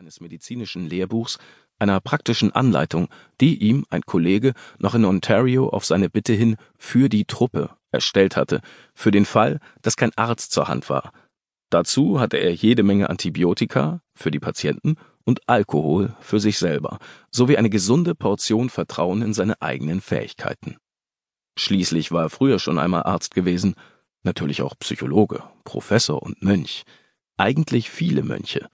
eines medizinischen Lehrbuchs, einer praktischen Anleitung, die ihm ein Kollege noch in Ontario auf seine Bitte hin für die Truppe erstellt hatte, für den Fall, dass kein Arzt zur Hand war. Dazu hatte er jede Menge Antibiotika für die Patienten und Alkohol für sich selber, sowie eine gesunde Portion Vertrauen in seine eigenen Fähigkeiten. Schließlich war er früher schon einmal Arzt gewesen, natürlich auch Psychologe, Professor und Mönch, eigentlich viele Mönche.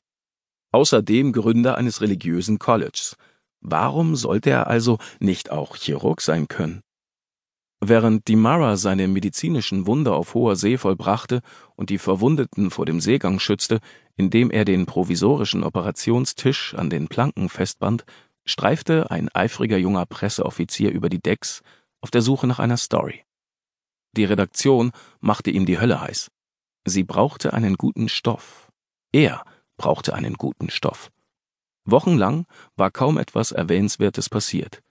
Außerdem Gründer eines religiösen Colleges. Warum sollte er also nicht auch Chirurg sein können? Während Dimara seine medizinischen Wunder auf hoher See vollbrachte und die Verwundeten vor dem Seegang schützte, indem er den provisorischen Operationstisch an den Planken festband, streifte ein eifriger junger Presseoffizier über die Decks auf der Suche nach einer Story. Die Redaktion machte ihm die Hölle heiß. Sie brauchte einen guten Stoff. Er brauchte einen guten Stoff. Wochenlang war kaum etwas Erwähnenswertes passiert.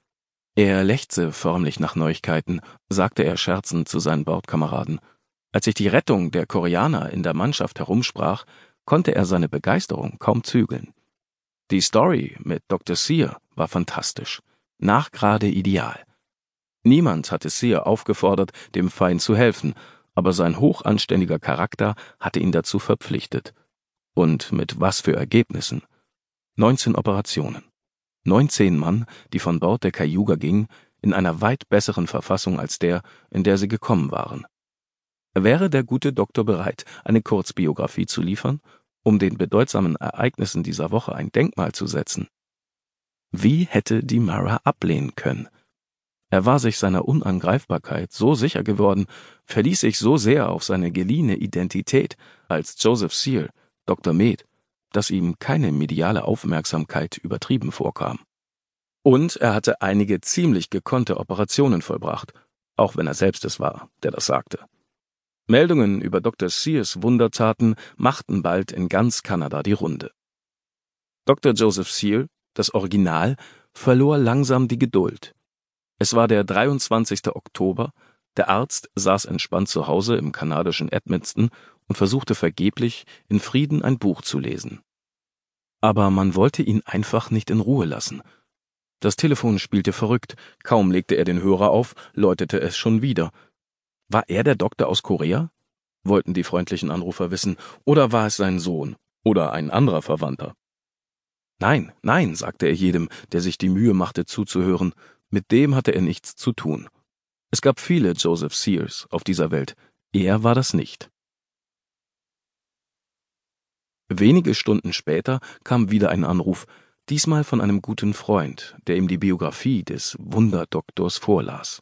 Er lechze förmlich nach Neuigkeiten, sagte er scherzend zu seinen Bordkameraden. Als sich die Rettung der Koreaner in der Mannschaft herumsprach, konnte er seine Begeisterung kaum zügeln. Die Story mit Dr. Sear war fantastisch, nachgerade ideal. Niemand hatte Sear aufgefordert, dem Feind zu helfen, aber sein hochanständiger Charakter hatte ihn dazu verpflichtet. Und mit was für Ergebnissen? 19 Operationen. 19 Mann, die von Bord der Cayuga gingen, in einer weit besseren Verfassung als der, in der sie gekommen waren. Wäre der gute Doktor bereit, eine Kurzbiografie zu liefern, um den bedeutsamen Ereignissen dieser Woche ein Denkmal zu setzen? Wie hätte die Mara ablehnen können? Er war sich seiner Unangreifbarkeit so sicher geworden, verließ sich so sehr auf seine geliehene Identität als Joseph Sear, Dr. Med, dass ihm keine mediale Aufmerksamkeit übertrieben vorkam. Und er hatte einige ziemlich gekonnte Operationen vollbracht, auch wenn er selbst es war, der das sagte. Meldungen über Dr. Sears Wundertaten machten bald in ganz Kanada die Runde. Dr. Joseph Sear, das Original, verlor langsam die Geduld. Es war der 23. Oktober, der Arzt saß entspannt zu Hause im kanadischen Edmonton und versuchte vergeblich, in Frieden ein Buch zu lesen. Aber man wollte ihn einfach nicht in Ruhe lassen. Das Telefon spielte verrückt, kaum legte er den Hörer auf, läutete es schon wieder. War er der Doktor aus Korea? wollten die freundlichen Anrufer wissen, oder war es sein Sohn oder ein anderer Verwandter? Nein, nein, sagte er jedem, der sich die Mühe machte zuzuhören, mit dem hatte er nichts zu tun. Es gab viele Joseph Sears auf dieser Welt, er war das nicht. Wenige Stunden später kam wieder ein Anruf, diesmal von einem guten Freund, der ihm die Biografie des Wunderdoktors vorlas.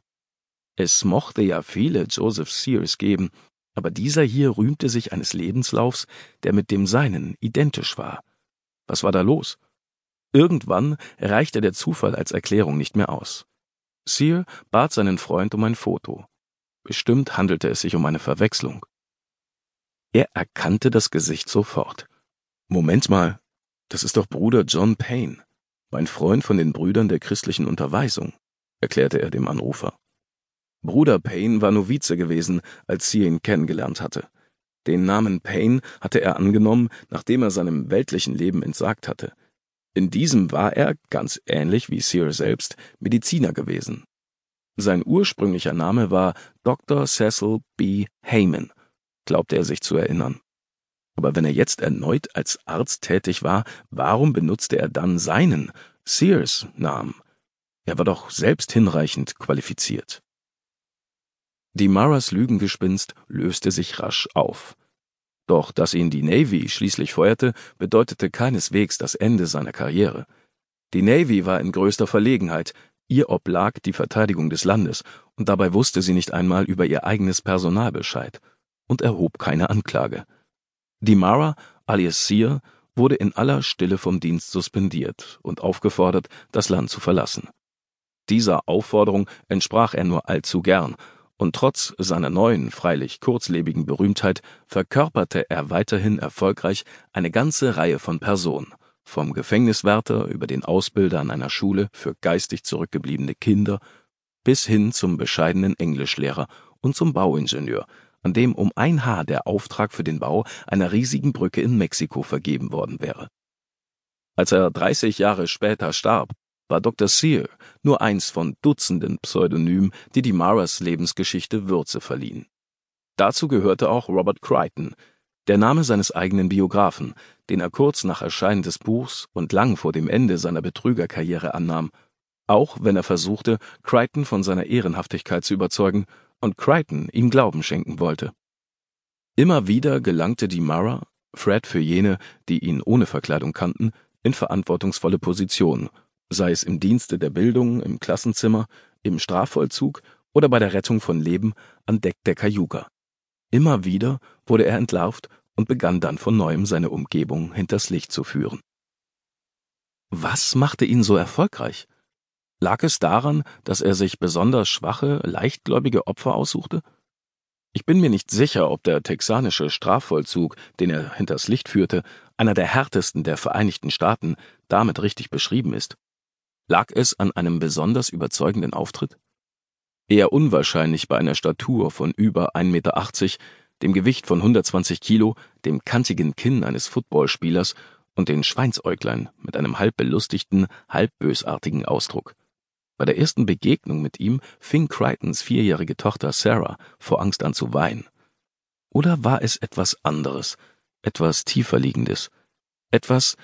Es mochte ja viele Joseph Sears geben, aber dieser hier rühmte sich eines Lebenslaufs, der mit dem seinen identisch war. Was war da los? Irgendwann reichte der Zufall als Erklärung nicht mehr aus. Sear bat seinen Freund um ein Foto. Bestimmt handelte es sich um eine Verwechslung. Er erkannte das Gesicht sofort. Moment mal, das ist doch Bruder John Payne, mein Freund von den Brüdern der christlichen Unterweisung, erklärte er dem Anrufer. Bruder Payne war Novize gewesen, als sie ihn kennengelernt hatte. Den Namen Payne hatte er angenommen, nachdem er seinem weltlichen Leben entsagt hatte. In diesem war er, ganz ähnlich wie Sear selbst, Mediziner gewesen. Sein ursprünglicher Name war Dr. Cecil B. Heyman, glaubte er sich zu erinnern. Aber wenn er jetzt erneut als Arzt tätig war, warum benutzte er dann seinen, Sears, Namen? Er war doch selbst hinreichend qualifiziert. Die Maras Lügengespinst löste sich rasch auf. Doch dass ihn die Navy schließlich feuerte, bedeutete keineswegs das Ende seiner Karriere. Die Navy war in größter Verlegenheit, ihr oblag die Verteidigung des Landes, und dabei wusste sie nicht einmal über ihr eigenes Personal Bescheid und erhob keine Anklage. Dimara, alias Sear, wurde in aller Stille vom Dienst suspendiert und aufgefordert, das Land zu verlassen. Dieser Aufforderung entsprach er nur allzu gern, und trotz seiner neuen, freilich kurzlebigen Berühmtheit verkörperte er weiterhin erfolgreich eine ganze Reihe von Personen, vom Gefängniswärter über den Ausbilder an einer Schule für geistig zurückgebliebene Kinder bis hin zum bescheidenen Englischlehrer und zum Bauingenieur, an dem um ein Haar der Auftrag für den Bau einer riesigen Brücke in Mexiko vergeben worden wäre. Als er 30 Jahre später starb, war Dr. Sear nur eins von Dutzenden Pseudonymen, die die Maras Lebensgeschichte Würze verliehen. Dazu gehörte auch Robert Crichton, der Name seines eigenen Biografen, den er kurz nach Erscheinen des Buchs und lang vor dem Ende seiner Betrügerkarriere annahm, auch wenn er versuchte, Crichton von seiner Ehrenhaftigkeit zu überzeugen und Crichton ihm Glauben schenken wollte. Immer wieder gelangte die Mara, Fred für jene, die ihn ohne Verkleidung kannten, in verantwortungsvolle Positionen, sei es im Dienste der Bildung, im Klassenzimmer, im Strafvollzug oder bei der Rettung von Leben an Deck der Cayuga. Immer wieder wurde er entlarvt und begann dann von neuem seine Umgebung hinters Licht zu führen. Was machte ihn so erfolgreich? Lag es daran, dass er sich besonders schwache, leichtgläubige Opfer aussuchte? Ich bin mir nicht sicher, ob der texanische Strafvollzug, den er hinters Licht führte, einer der härtesten der Vereinigten Staaten, damit richtig beschrieben ist. Lag es an einem besonders überzeugenden Auftritt? Eher unwahrscheinlich bei einer Statur von über 1,80 Meter, dem Gewicht von 120 Kilo, dem kantigen Kinn eines Footballspielers und den Schweinsäuglein mit einem halb belustigten, halb bösartigen Ausdruck. Bei der ersten Begegnung mit ihm fing Crichtons vierjährige Tochter Sarah vor Angst an zu weinen. Oder war es etwas anderes, etwas tieferliegendes, etwas,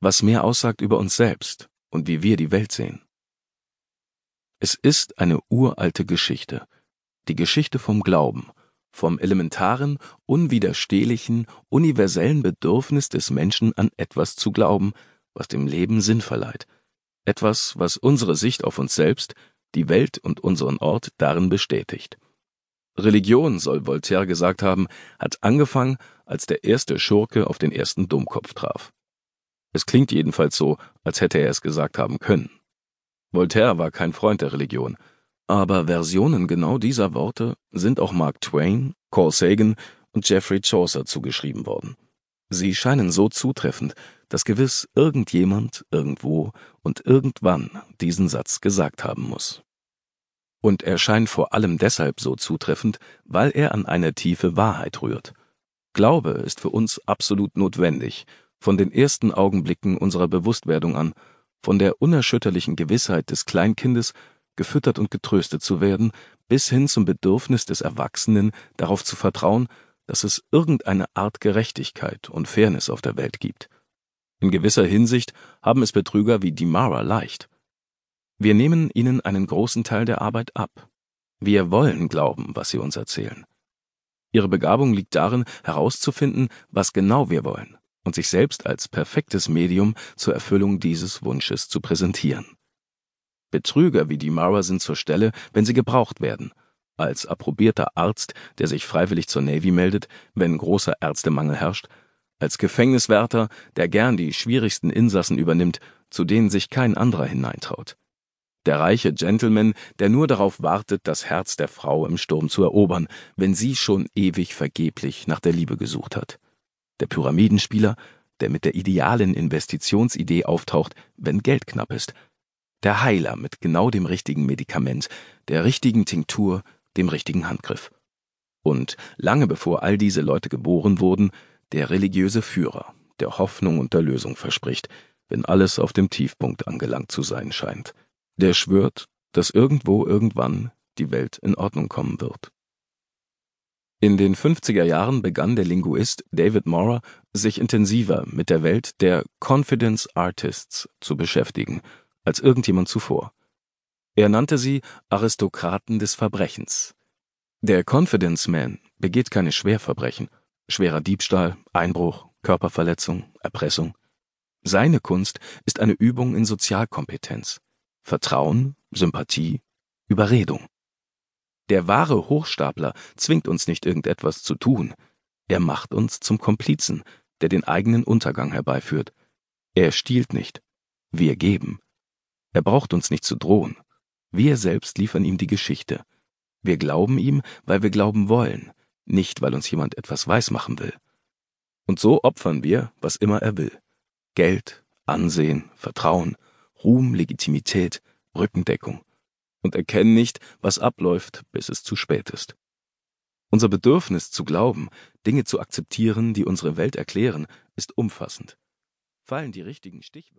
was mehr aussagt über uns selbst und wie wir die Welt sehen? Es ist eine uralte Geschichte, die Geschichte vom Glauben, vom elementaren, unwiderstehlichen, universellen Bedürfnis des Menschen an etwas zu glauben, was dem Leben Sinn verleiht, etwas, was unsere Sicht auf uns selbst, die Welt und unseren Ort darin bestätigt. Religion, soll Voltaire gesagt haben, hat angefangen, als der erste Schurke auf den ersten Dummkopf traf. Es klingt jedenfalls so, als hätte er es gesagt haben können. Voltaire war kein Freund der Religion, aber Versionen genau dieser Worte sind auch Mark Twain, Carl Sagan und Geoffrey Chaucer zugeschrieben worden. Sie scheinen so zutreffend, dass gewiss irgendjemand, irgendwo und irgendwann diesen Satz gesagt haben muss. Und er scheint vor allem deshalb so zutreffend, weil er an eine tiefe Wahrheit rührt. Glaube ist für uns absolut notwendig, von den ersten Augenblicken unserer Bewusstwerdung an, von der unerschütterlichen Gewissheit des Kleinkindes, gefüttert und getröstet zu werden, bis hin zum Bedürfnis des Erwachsenen, darauf zu vertrauen, dass es irgendeine Art Gerechtigkeit und Fairness auf der Welt gibt. In gewisser Hinsicht haben es Betrüger wie Dimara leicht. Wir nehmen ihnen einen großen Teil der Arbeit ab. Wir wollen glauben, was sie uns erzählen. Ihre Begabung liegt darin, herauszufinden, was genau wir wollen und sich selbst als perfektes Medium zur Erfüllung dieses Wunsches zu präsentieren. Betrüger wie die Mara sind zur Stelle, wenn sie gebraucht werden. Als approbierter Arzt, der sich freiwillig zur Navy meldet, wenn großer Ärztemangel herrscht, als Gefängniswärter, der gern die schwierigsten Insassen übernimmt, zu denen sich kein anderer hineintraut. Der reiche Gentleman, der nur darauf wartet, das Herz der Frau im Sturm zu erobern, wenn sie schon ewig vergeblich nach der Liebe gesucht hat der Pyramidenspieler, der mit der idealen Investitionsidee auftaucht, wenn Geld knapp ist, der Heiler mit genau dem richtigen Medikament, der richtigen Tinktur, dem richtigen Handgriff. Und lange bevor all diese Leute geboren wurden, der religiöse Führer, der Hoffnung und der Lösung verspricht, wenn alles auf dem Tiefpunkt angelangt zu sein scheint, der schwört, dass irgendwo irgendwann die Welt in Ordnung kommen wird. In den 50er Jahren begann der Linguist David Maurer sich intensiver mit der Welt der Confidence Artists zu beschäftigen als irgendjemand zuvor. Er nannte sie Aristokraten des Verbrechens. Der Confidence Man begeht keine Schwerverbrechen, schwerer Diebstahl, Einbruch, Körperverletzung, Erpressung. Seine Kunst ist eine Übung in Sozialkompetenz, Vertrauen, Sympathie, Überredung. Der wahre Hochstapler zwingt uns nicht irgendetwas zu tun. Er macht uns zum Komplizen, der den eigenen Untergang herbeiführt. Er stiehlt nicht. Wir geben. Er braucht uns nicht zu drohen. Wir selbst liefern ihm die Geschichte. Wir glauben ihm, weil wir glauben wollen, nicht weil uns jemand etwas weismachen will. Und so opfern wir, was immer er will. Geld, Ansehen, Vertrauen, Ruhm, Legitimität, Rückendeckung und erkennen nicht, was abläuft, bis es zu spät ist. Unser Bedürfnis zu glauben, Dinge zu akzeptieren, die unsere Welt erklären, ist umfassend. Fallen die richtigen Stichwörter